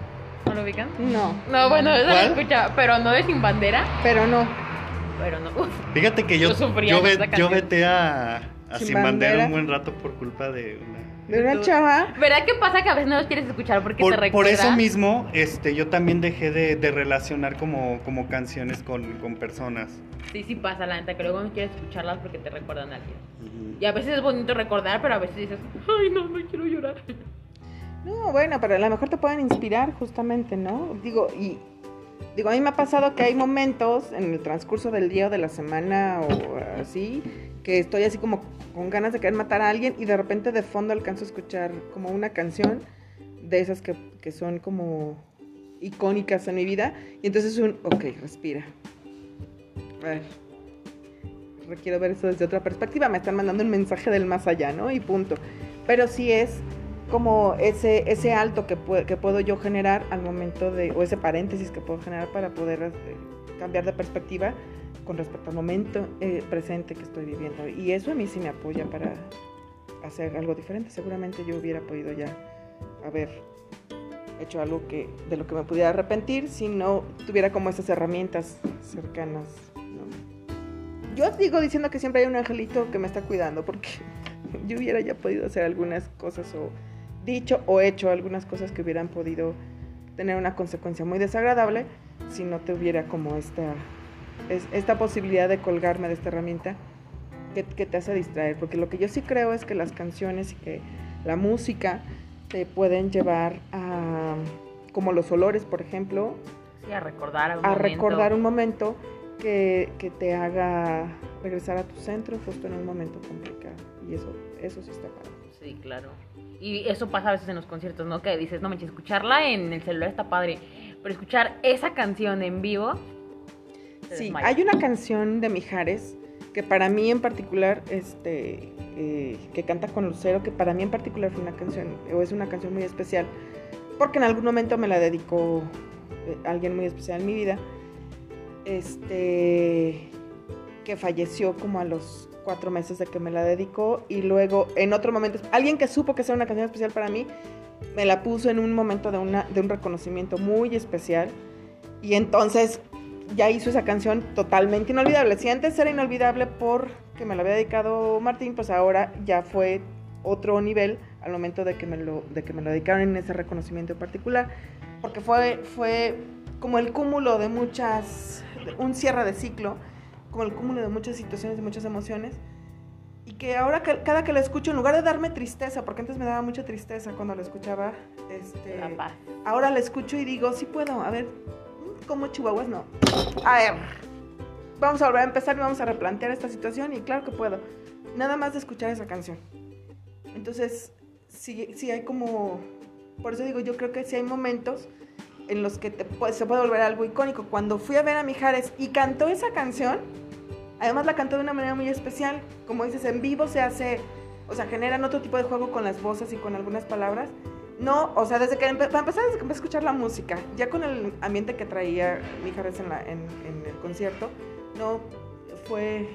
¿No lo ubican? No, No, bueno, esa la ¿Cuál? escuchaba, pero no es sin bandera, pero no. pero no. Uf, Fíjate que yo, Yo yo, ve- yo vete a, a Sin Sin, bandera. Bandera. un buen rato por culpa de una... De una chava. ¿Verdad que pasa que a veces no los quieres escuchar porque te Por, recuerda? por eso mismo, este, yo también dejé de, de relacionar como, como canciones con, con personas. Sí, sí pasa, la neta, que luego no quieres escucharlas porque te recuerdan a alguien. Y a veces es bonito recordar, pero a veces dices, ay, no, no quiero llorar. No, bueno, pero a lo mejor te pueden inspirar justamente, ¿no? Digo, y digo, a mí me ha pasado que hay momentos en el transcurso del día o de la semana o así, que estoy así como con ganas de querer matar a alguien y de repente de fondo alcanzo a escuchar como una canción de esas que, que son como icónicas en mi vida y entonces un, ok, respira. A ver, requiero ver eso desde otra perspectiva, me están mandando un mensaje del más allá, ¿no? Y punto. Pero sí es como ese, ese alto que, pue- que puedo yo generar al momento de, o ese paréntesis que puedo generar para poder eh, cambiar de perspectiva con respecto al momento eh, presente que estoy viviendo. Y eso a mí sí me apoya para hacer algo diferente. Seguramente yo hubiera podido ya haber hecho algo que de lo que me pudiera arrepentir si no tuviera como esas herramientas cercanas. ¿no? Yo digo diciendo que siempre hay un angelito que me está cuidando porque yo hubiera ya podido hacer algunas cosas o dicho o hecho algunas cosas que hubieran podido tener una consecuencia muy desagradable si no tuviera como esta, esta posibilidad de colgarme de esta herramienta que, que te hace distraer. Porque lo que yo sí creo es que las canciones y que la música te pueden llevar a, como los olores, por ejemplo, Sí, a recordar un a momento. recordar un momento que, que te haga regresar a tu centro justo en un momento complicado. Y eso, eso sí está padre. Sí, claro. Y eso pasa a veces en los conciertos, ¿no? Que dices, no manches, escucharla en el celular está padre. Pero escuchar esa canción en vivo. Sí, hay una canción de Mijares que para mí en particular, este, eh, que canta con Lucero, que para mí en particular fue una canción, o es una canción muy especial, porque en algún momento me la dedicó eh, alguien muy especial en mi vida, este, que falleció como a los cuatro meses de que me la dedicó, y luego en otro momento, alguien que supo que era una canción especial para mí, me la puso en un momento de, una, de un reconocimiento muy especial, y entonces ya hizo esa canción totalmente inolvidable. Si antes era inolvidable porque me la había dedicado Martín, pues ahora ya fue otro nivel al momento de que me lo, de que me lo dedicaron en ese reconocimiento en particular, porque fue, fue como el cúmulo de muchas, un cierre de ciclo, como el cúmulo de muchas situaciones, de muchas emociones, y que ahora cada que la escucho, en lugar de darme tristeza, porque antes me daba mucha tristeza cuando la escuchaba, este, ahora la escucho y digo, sí puedo, a ver, como chihuahuas no. A ver, vamos a volver a empezar y vamos a replantear esta situación y claro que puedo. Nada más de escuchar esa canción. Entonces, sí, sí hay como, por eso digo, yo creo que sí hay momentos en los que te se puede volver algo icónico. Cuando fui a ver a Mijares y cantó esa canción, además la cantó de una manera muy especial. Como dices, en vivo se hace, o sea, generan otro tipo de juego con las voces y con algunas palabras. No, o sea, desde que para empezar, desde que empecé a escuchar la música, ya con el ambiente que traía Mijares en, la, en, en el concierto, no, fue,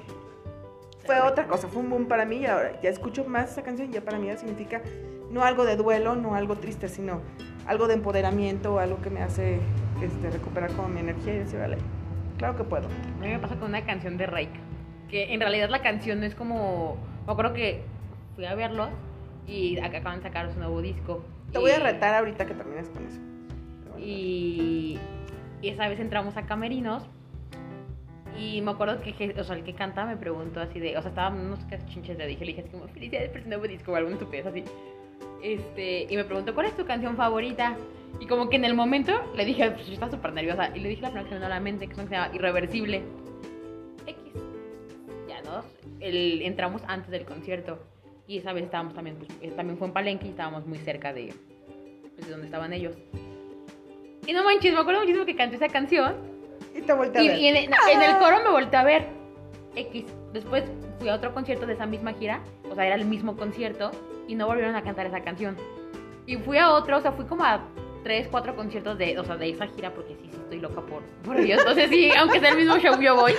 fue otra cosa, fue un boom para mí y ahora ya escucho más esa canción, ya para mí ya significa no algo de duelo, no algo triste, sino algo de empoderamiento, algo que me hace este, recuperar como mi energía y decir, vale, claro que puedo. A mí me pasa con una canción de Rake. Que en realidad la canción no es como. Me acuerdo que fui a verlos y acá acaban de sacar su nuevo disco. Te voy a retar ahorita que termines con eso. Y, y esa vez entramos a camerinos. Y me acuerdo que, o sea, el que canta me preguntó así de, o sea, estaban unos chinches de dije, le dije así como, felicidades por nuevo disco o alguna estupidez así. Este, y me preguntó, ¿cuál es tu canción favorita? Y como que en el momento le dije, pues yo estaba súper nerviosa. Y le dije la primera que me vino a la mente, que se llama Irreversible. X. Ya, ¿no? El, entramos antes del concierto. Y esa vez estábamos también, pues, eh, también fue en Palenque y estábamos muy cerca de, pues, de donde estaban ellos. Y no manches, me acuerdo muchísimo que canté esa canción. Y te volteé a ver. y en, el, en el coro me volteé a ver. X. Después fui a otro concierto de esa misma gira. O sea, era el mismo concierto. Y no volvieron a cantar esa canción. Y fui a otro, o sea, fui como a tres, cuatro conciertos de, o sea, de esa gira. Porque sí, sí, estoy loca por, por Dios. Entonces sí, aunque sea el mismo show, yo voy.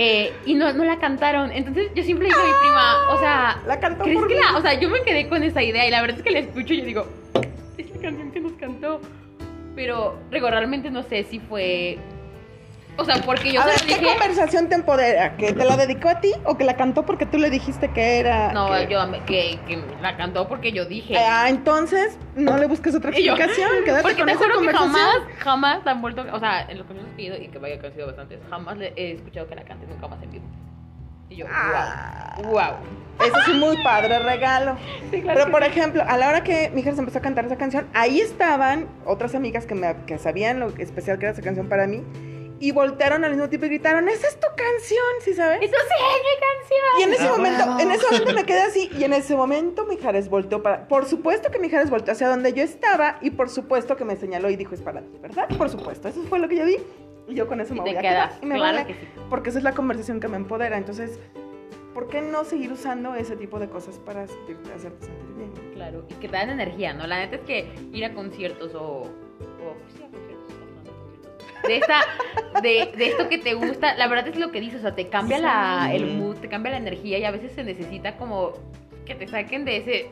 Eh, y no, no la cantaron. Entonces yo siempre digo a mi prima, o sea, La cantó ¿Crees por que mí. la.? O sea, yo me quedé con esa idea y la verdad es que la escucho y yo digo, es la canción que nos cantó. Pero, digo, realmente no sé si fue. O sea, porque yo a se ver, lo ¿qué dije. conversación te empodera? ¿Que te la dedicó a ti o que la cantó porque tú le dijiste que era... No, que- yo que, que la cantó porque yo dije. Ah, entonces no le busques otra Y yo, explicación. Quédate porque con te esa juro que jamás, jamás han vuelto. O sea, en los conciertos que he ido y que vaya que han sido bastantes, jamás le he escuchado que la cante nunca más en vivo. Y yo, Ah. wow. Wow. Ese es un muy padre regalo. Sí, claro Pero por sí. ejemplo, a la hora que mi hija se empezó a cantar esa canción, ahí estaban otras amigas que, me, que sabían lo especial que era esa canción para mí y voltearon al mismo tiempo y gritaron, ¡esa es tu canción! ¿Sí sabes? ¡Eso sí es mi canción! Y en ese Ah, momento, en ese momento me quedé así y en ese momento Mijares volteó para, por supuesto que Mijares volteó hacia donde yo estaba y por supuesto que me señaló y dijo es para ti, ¿verdad? Por supuesto, eso fue lo que yo vi y yo con eso Y me te voy a quedas, quedar y me claro vale, que sí. porque esa es la conversación que me empodera, entonces, ¿por qué no seguir usando ese tipo de cosas para sentirte, hacerte sentir bien? Claro, y que te dan energía, ¿no? La neta es que ir a conciertos o. o sí, a conciertos, hablando de esta, de, de esto que te gusta, la verdad es lo que dices, o sea, te cambia la, el mood, te cambia la energía y a veces se necesita como que te saquen de ese,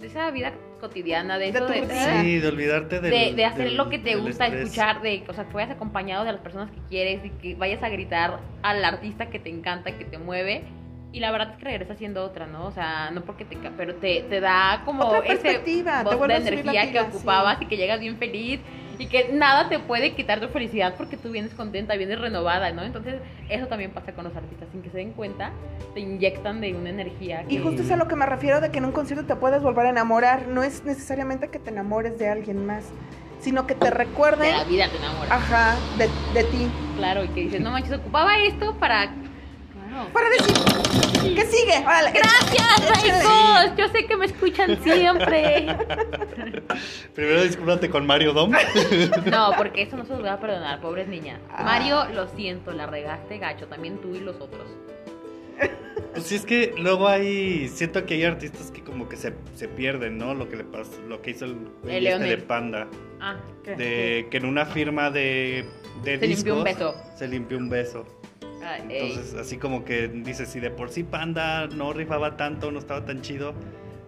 de esa vida cotidiana, de De eso de. Sí, de olvidarte del, de, de hacer del- lo que te gusta, estrés. escuchar, de, o sea, que vayas acompañado de las personas que quieres y que vayas a gritar al artista que te encanta, que te mueve. Y la verdad es que regresas siendo otra, ¿no? O sea, no porque te... Pero te, te da como Otra ese perspectiva, te de energía que ocupabas sí. y que llegas bien feliz y que nada te puede quitar tu felicidad porque tú vienes contenta, vienes renovada, ¿no? Entonces, eso también pasa con los artistas. Sin que se den cuenta, te inyectan de una energía que... Y justo es a lo que me refiero de que en un concierto te puedes volver a enamorar. No es necesariamente que te enamores de alguien más, sino que te de recuerden, la vida te enamora. ajá, de, de ti. Claro, y que dices, no manches, ocupaba esto para... Claro. Para decir, ¿qué sigue? Órale, Gracias, échale. Raicos. Yo sé que me escuchan siempre. Primero discúlpate con Mario Dom. No, porque eso no se los voy a perdonar, pobres niñas. Ah. Mario, lo siento, la regaste gacho, también tú y los otros. Pues sí, es que luego hay. Siento que hay artistas que como que se, se pierden, ¿no? Lo que le pasó, lo que hizo el, El este de. Panda. Ah, ¿Qué? De que en una firma de, de Se limpió un discos, beso. Se limpió un beso. Ah. Entonces, así como que dices, si de por sí Panda no rifaba tanto, no estaba tan chido,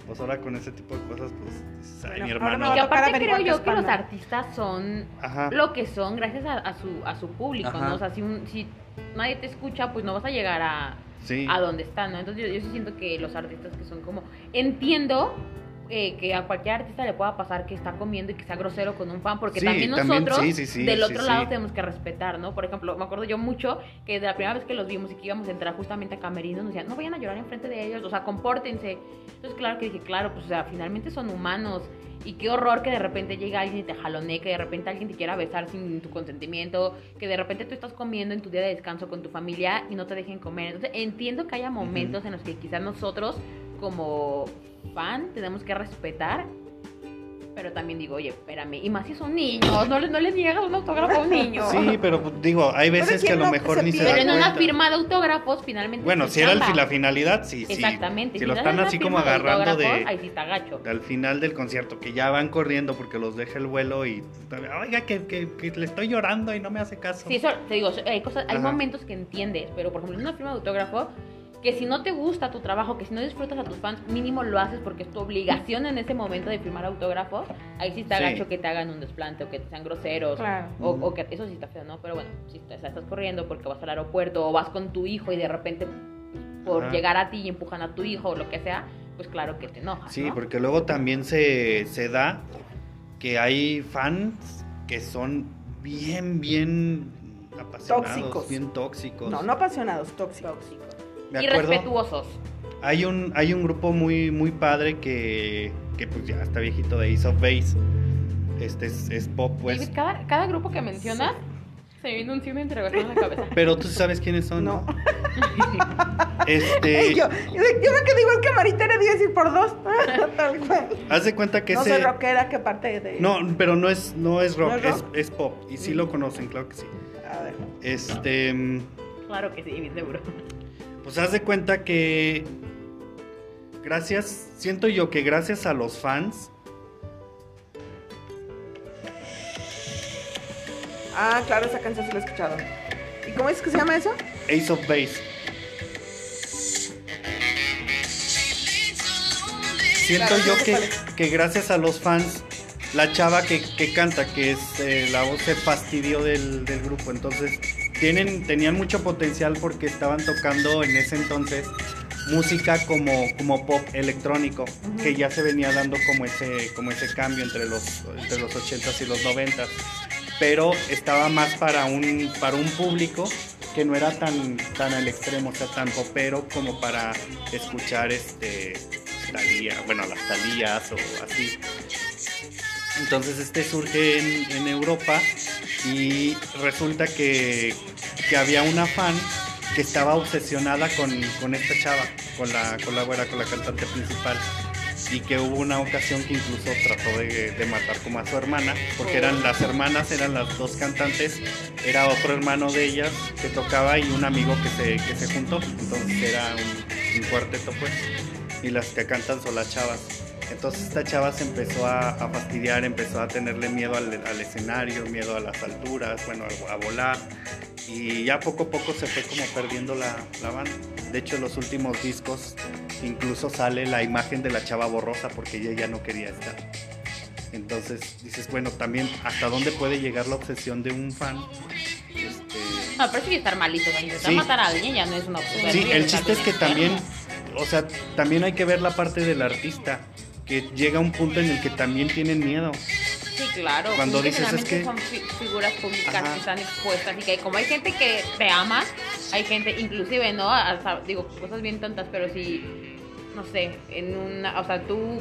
pues ahora con ese tipo de cosas, pues dices, ay, Bueno, mi hermano. Y aparte creo yo que los artistas son Ajá. lo que son gracias a, a su, a su público, Ajá. ¿no? O sea, si, un- si nadie te escucha, pues no vas a llegar a, Sí. a donde están, ¿no? Entonces yo, yo sí siento que los artistas que son como... Entiendo eh, que a cualquier artista le pueda pasar que está comiendo y que sea grosero con un fan, porque Sí, también nosotros sí, sí, sí, del otro lado tenemos que respetar, ¿no? Por ejemplo, me acuerdo yo mucho que de la primera vez que los vimos y que íbamos a entrar justamente a Camerinos, nos decían, no vayan a llorar enfrente de ellos, o sea, compórtense. Entonces, claro que dije, claro, pues o sea, finalmente son humanos. Y qué horror que de repente llega alguien y te jalonee, que de repente alguien te quiera besar sin tu consentimiento, que de repente tú estás comiendo en tu día de descanso con tu familia y no te dejen comer. Entonces entiendo que haya momentos en los que quizás nosotros como fan tenemos que respetar, pero también digo, oye, espérame, y más si son niños, no les, no les niegas un autógrafo a un niño. Sí, pero pues, digo, hay veces que a ¿quién lo no mejor se ni se da Pero en una firma de autógrafos, finalmente. Bueno, si era el- la finalidad, sí, sí. Exactamente. Si lo te están así como agarrando de, Ahí sí está gacho. al final del concierto, que ya van corriendo porque los deja el vuelo y, oiga, que, que- que le estoy llorando y no me hace caso. Sí, eso te digo, hay cosas, hay Ajá. momentos que entiendes, pero por ejemplo, en una firma de autógrafo, que si no te gusta tu trabajo, que si no disfrutas a tus fans, mínimo lo haces porque es tu obligación en ese momento de firmar autógrafo. Ahí sí está Sí. gacho que te hagan un desplante o que te sean groseros. Claro. O, o que eso sí está feo, ¿no? Pero bueno, si estás, estás corriendo porque vas al aeropuerto o vas con tu hijo y de repente por Ajá. llegar a ti y empujan a tu hijo o lo que sea, pues claro que te enojas. Sí, ¿no? porque luego también se, se da que hay fans que son bien, bien apasionados, Tóxicos. bien tóxicos. No, no apasionados, tóxicos. Tóxicos. Me Y acuerdo, respetuosos. hay un, hay un grupo muy, muy padre que, que pues ya está viejito de Ace of Base. Este es, es pop, pues. David, cada, cada grupo que mencionas se me viene un signo de interrogación en la cabeza. Pero tú sabes quiénes son, ¿no? No. Este, Ey, yo, yo me quedé igual que Marita, era 10 y por dos. Tal cual. haz de cuenta que no ese... soy rockera, que parte de. No, pero no es, no es rock, ¿No es es, rock? es pop. Y sí Mm. lo conocen, claro que sí. A ver. Este, mm, Claro que sí, bien seguro. Pues haz de cuenta que gracias, siento yo que gracias a los fans, Ah, claro, esa canción sí la he escuchado. ¿Y cómo es que se llama eso? Ace of Base. Siento Claro, yo que, que gracias a los fans, la chava que, que canta, que es eh, la voz se fastidió del, del grupo, entonces tienen, tenían mucho potencial porque estaban tocando en ese entonces música como, como pop electrónico, que ya se venía dando como ese, como ese cambio entre los, entre los 80s y los 90s, pero estaba más para un, para un público que no era tan, tan al extremo, o sea, tan popero como para escuchar este Thalía, bueno, las Talías o así. Entonces este surge en, en Europa y resulta que, que había una fan que estaba obsesionada con, con esta chava, con la, con con la cantante principal. Y que hubo una ocasión que incluso trató de, de matar como a su hermana, porque eran las hermanas, eran las dos cantantes, era otro hermano de ellas que tocaba y un amigo que se, que se juntó. Entonces era un, un cuarteto pues. Y las que cantan son las chavas. Entonces esta chava se empezó a, a fastidiar, empezó a tenerle miedo al, al escenario, miedo a las alturas, bueno, a, a volar. Y ya poco a poco se fue como perdiendo la, la banda. De hecho, en los últimos discos incluso sale la imagen de la chava borrosa porque ella ya no quería estar. Entonces dices, bueno, también hasta dónde puede llegar la obsesión de un fan. Este, No, pero sí que estar malito. Intentar Sí. matar a alguien ya no es una opción. Sí, el chiste es que también, o sea, también hay que ver la parte del artista, que llega a un punto en el que también tienen miedo. Sí, claro. Cuando dices, es que- son fi- figuras públicas Ajá. que están expuestas y que como hay gente que te ama, hay gente, inclusive, ¿no? Hasta, digo, cosas bien tontas, pero si, no sé, en una, o sea, tú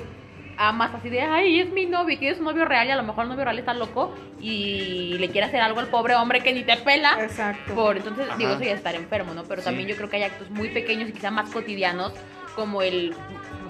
amas así de, ay, es mi novio y tienes un novio real y a lo mejor el novio real está loco y le quiere hacer algo al pobre hombre que ni te pela. Exacto. Por, entonces, Ajá. digo, eso ya es estar enfermo, ¿no? Pero Sí. también yo creo que hay actos muy pequeños y quizá más cotidianos, como el,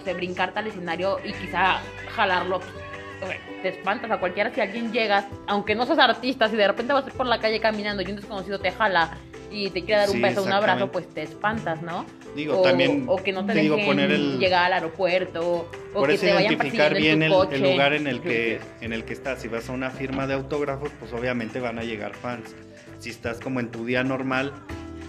sé, brincarte al escenario y quizá jalarlo. O sea, Te espantas a cualquiera si alguien llega, aunque no seas artista, si de repente vas por la calle caminando y un desconocido te jala y te quiere dar un Sí, beso, un abrazo, pues te espantas, ¿no? Digo, o, también o que no te, te digo dejen poner el llegar al aeropuerto, o por que eso te vayan identificar persiguiendo bien en el, tu el coche. lugar en el que en el que estás. Si vas a una firma de autógrafos, pues obviamente van a llegar fans. Si estás como en tu día normal,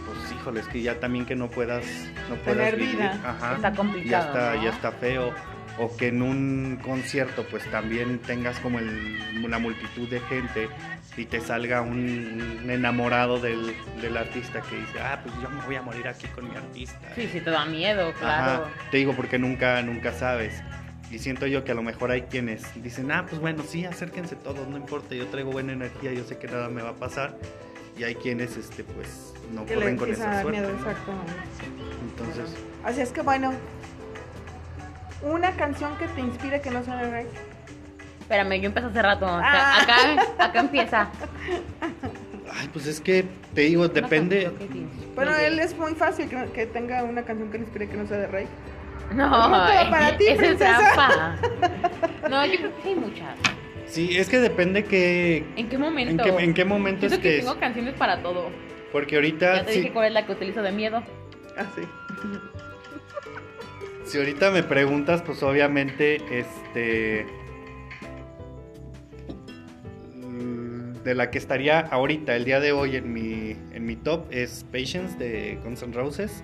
pues híjole, es que ya también que no puedas no puedas Tener vivir. vida. Ajá. Está ya complicado. está, ¿no? ya está feo. O que en un concierto pues también tengas como el- una multitud de gente y te salga un, un enamorado del, del artista que dice, ah, pues yo me voy a morir aquí con mi artista. Sí, sí, te da miedo, claro. Ajá, Te digo porque nunca, nunca sabes. Y siento yo que a lo mejor hay quienes dicen, ah, pues bueno, sí, acérquense todos, no importa, yo traigo buena energía, yo sé que nada me va a pasar. Y hay quienes, este, pues, no Que le corren con empieza a esa dar suerte. miedo, ¿no? exacto. Entonces, Así es que bueno, una canción que te inspire que no sea de Rey. Espérame, yo empecé hace rato. o sea, Ah. Acá, acá empieza. ay, pues es que te digo, depende. Que. Bueno, él es muy fácil que, que tenga una canción que le inspire que no sea de Rey. No, Pregúntalo para ti, esa es princesa. trampa. No, yo creo que sí hay muchas. Sí, es que depende que, ¿En qué en momento? qué, en qué momento Siento que estés. tengo canciones para todo. Porque ahorita, Ya te sí, dije cuál es la que utilizo de miedo. Ah, sí. si ahorita me preguntas, pues obviamente, este. mm, De la que estaría ahorita, el día de hoy, en mi, en mi top es Patience de Guns N' Roses.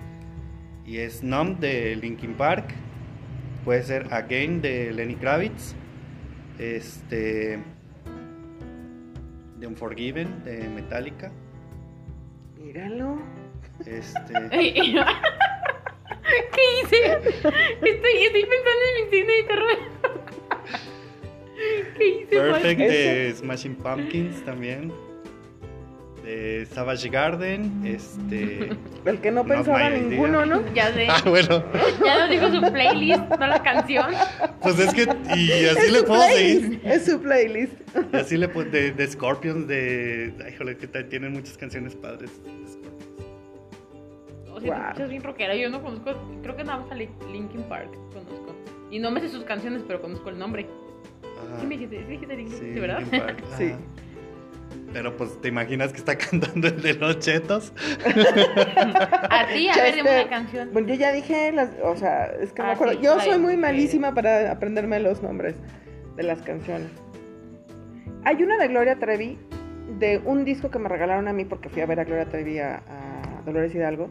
Y es Numb de Linkin Park. Puede ser Again de Lenny Kravitz. Este. The Unforgiven de Metallica. Míralo. Este. ¿Qué hice? Estoy, estoy pensando en mi cine de terror. ¿Qué hice? Perfect de Smashing Pumpkins también. De Savage Garden. Este. El que no Not pensaba idea. ninguno, ¿no? Ya sé. Ah, bueno. Ya nos dijo su playlist, no la canción. Pues es que. Y así es le puedo seguir. Es su playlist. Y así le puedo. De, de Scorpions, de. Ay, híjole, que tienen muchas canciones padres. de Scorpions. O sea, Wow. tú escuchas bien rockera. Yo no conozco, creo que nada más a Li- Linkin Park conozco. Y no me sé sus canciones, pero conozco el nombre. Ajá. ¿Sí me dijiste? ¿Sí dijiste Linkin ¿Sí, verdad? Linkin Park, Sí. Pero pues te imaginas que está cantando el de los chetos. A ti, a ver, una canción. Bueno, yo ya dije, las, o sea, es que no Ah, me acuerdo. sí, yo soy muy malísima para aprenderme los nombres de las canciones. Hay una de Gloria Trevi, de un disco que me regalaron a mí porque fui a ver a Gloria Trevi a, a Dolores Hidalgo.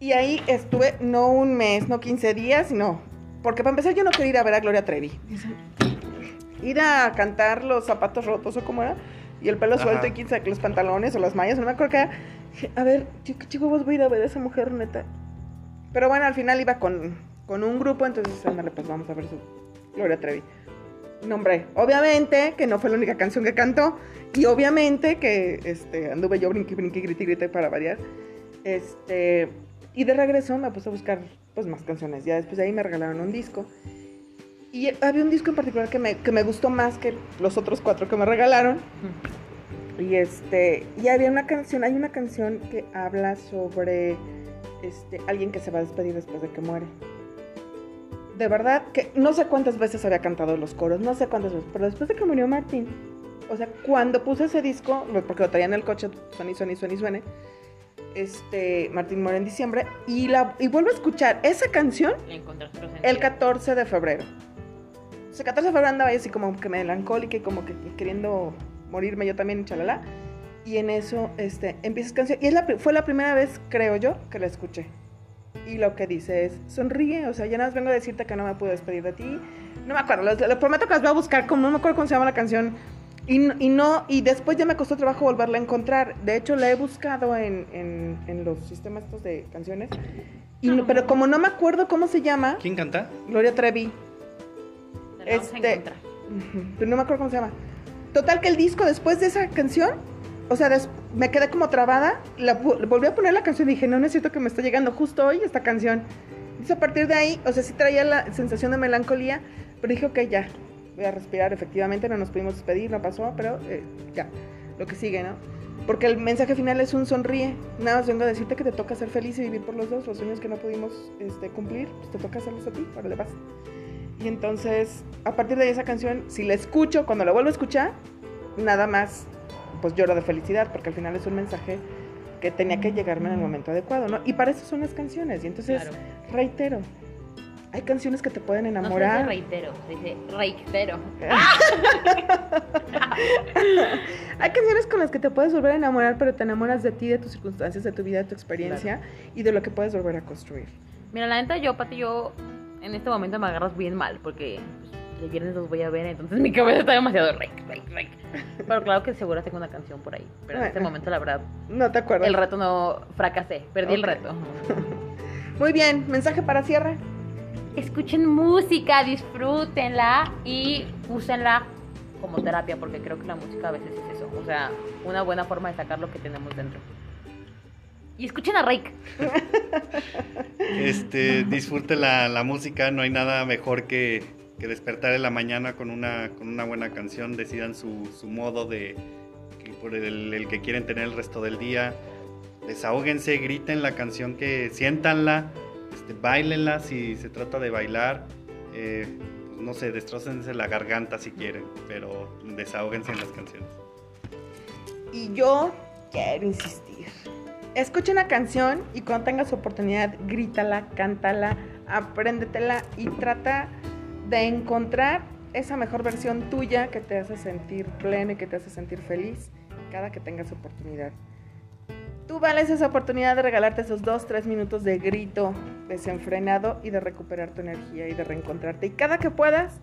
Y ahí estuve no un mes, no 15 días, no. Porque para empezar yo no quería ir a ver a Gloria Trevi. Ir a cantar los zapatos rotos o cómo era. Y el pelo Ajá. suelto y quién sabe, los pantalones o las mallas, no me acuerdo. Dije, A ver, yo qué chicos voy a ir a ver a esa mujer, neta. Pero bueno, al final iba con, con un grupo, entonces ándale, pues vamos a ver su Gloria Trevi. Nombre, obviamente que no fue la única canción que cantó. Y obviamente que este, anduve yo brinqui, brinqui, grite, grite para variar. Este, y de regreso me puse a buscar pues más canciones. Ya después de ahí me regalaron un disco. Y había un disco en particular que me, que me gustó más que los otros cuatro que me regalaron. Y este, y había una canción, hay una canción que habla sobre este alguien que se va a despedir después de que muere. De verdad que no sé cuántas veces había cantado los coros, no sé cuántas veces, pero después de que murió Martín, o sea, cuando puse ese disco, porque lo traía en el coche, suene, suene, suene, suene, este, Martín muere en diciembre, y, la, y vuelvo a escuchar esa canción el sentido. 14 de febrero. Entonces, el 14 de febrero andaba yo así como que melancólica y como que queriendo morirme yo también, chalala. Y en eso este, empieza esa canción. Y es la, fue la primera vez, creo yo, que la escuché. Y lo que dice es, sonríe, o sea, ya nada más vengo a decirte que no me pude despedir de ti. No me acuerdo, les, les prometo que las voy a buscar, como no me acuerdo cómo se llama la canción. Y, y no, y después ya me costó trabajo volverla a encontrar. De hecho, la he buscado en, en, en los sistemas estos de canciones. Y no- pero como no me acuerdo cómo se llama, ¿Quién canta? Gloria Trevi. Te la vamos a Este- encontrar. Pero no me acuerdo cómo se llama. Total que el disco después de esa canción, o sea, des- me quedé como trabada, la, volví a poner la canción y dije, no, no es cierto que me está llegando justo hoy esta canción. Entonces a partir de ahí, o sea, sí traía la sensación de melancolía, pero dije, ok, ya, voy a respirar, efectivamente, no nos pudimos despedir, no pasó, pero eh, ya, lo que sigue, ¿no? Porque el mensaje final es un sonríe, nada más vengo a decirte que te toca ser feliz y vivir por los dos, los sueños que no pudimos este, cumplir, pues te toca hacerlos a ti, órale, vas. Y entonces, a partir de ahí esa canción, si la escucho, cuando la vuelvo a escuchar, nada más, pues lloro de felicidad, porque al final es un mensaje que tenía que llegarme en el momento adecuado, ¿no? Y para eso son las canciones. Y entonces, Claro. reitero, hay canciones que te pueden No se dice enamorar. reitero, se dice reitero. hay canciones con las que te puedes volver a enamorar, pero te enamoras de ti, de tus circunstancias, de tu vida, de tu experiencia y de lo que puedes volver a construir. Mira, la neta, yo, Pati, yo en este momento me agarras bien mal porque pues, el viernes los voy a ver, entonces mi cabeza está demasiado rec, rec, rec. Pero claro que seguro tengo una canción por ahí. Pero en este momento, la verdad, No te acuerdas. el reto no fracasé, perdí el reto. Muy bien, mensaje para cierre. Escuchen música, disfrútenla y úsenla como terapia, porque creo que la música a veces es eso. O sea, una buena forma de sacar lo que tenemos dentro. Y escuchen a Rake. Este, disfrute la, la música, no hay nada mejor que, que despertar en la mañana con una, con una buena canción, decidan su, su modo de por el, el que quieren tener el resto del día, desahóguense, griten la canción que siéntanla, este, bailenla si se trata de bailar, eh, pues, no sé, destrócense la garganta si quieren, pero desahóguense en las canciones. Y yo quiero insistir. Escucha una canción y cuando tengas oportunidad, grítala, cántala, apréndetela y trata de encontrar esa mejor versión tuya que te hace sentir pleno y que te hace sentir feliz cada que tengas oportunidad. Tú vales esa oportunidad de regalarte esos dos, tres minutos de grito desenfrenado y de recuperar tu energía y de reencontrarte. Y cada que puedas,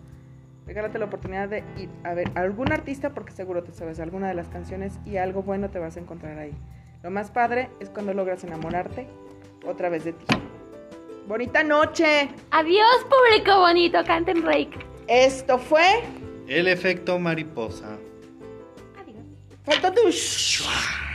regálate la oportunidad de ir a ver a algún artista porque seguro te sabes alguna de las canciones y algo bueno te vas a encontrar ahí. Lo más padre es cuando logras enamorarte otra vez de ti. Bonita noche. Adiós, público bonito, canten Rake. Esto fue. El efecto mariposa. Adiós. Faltó tu. shua.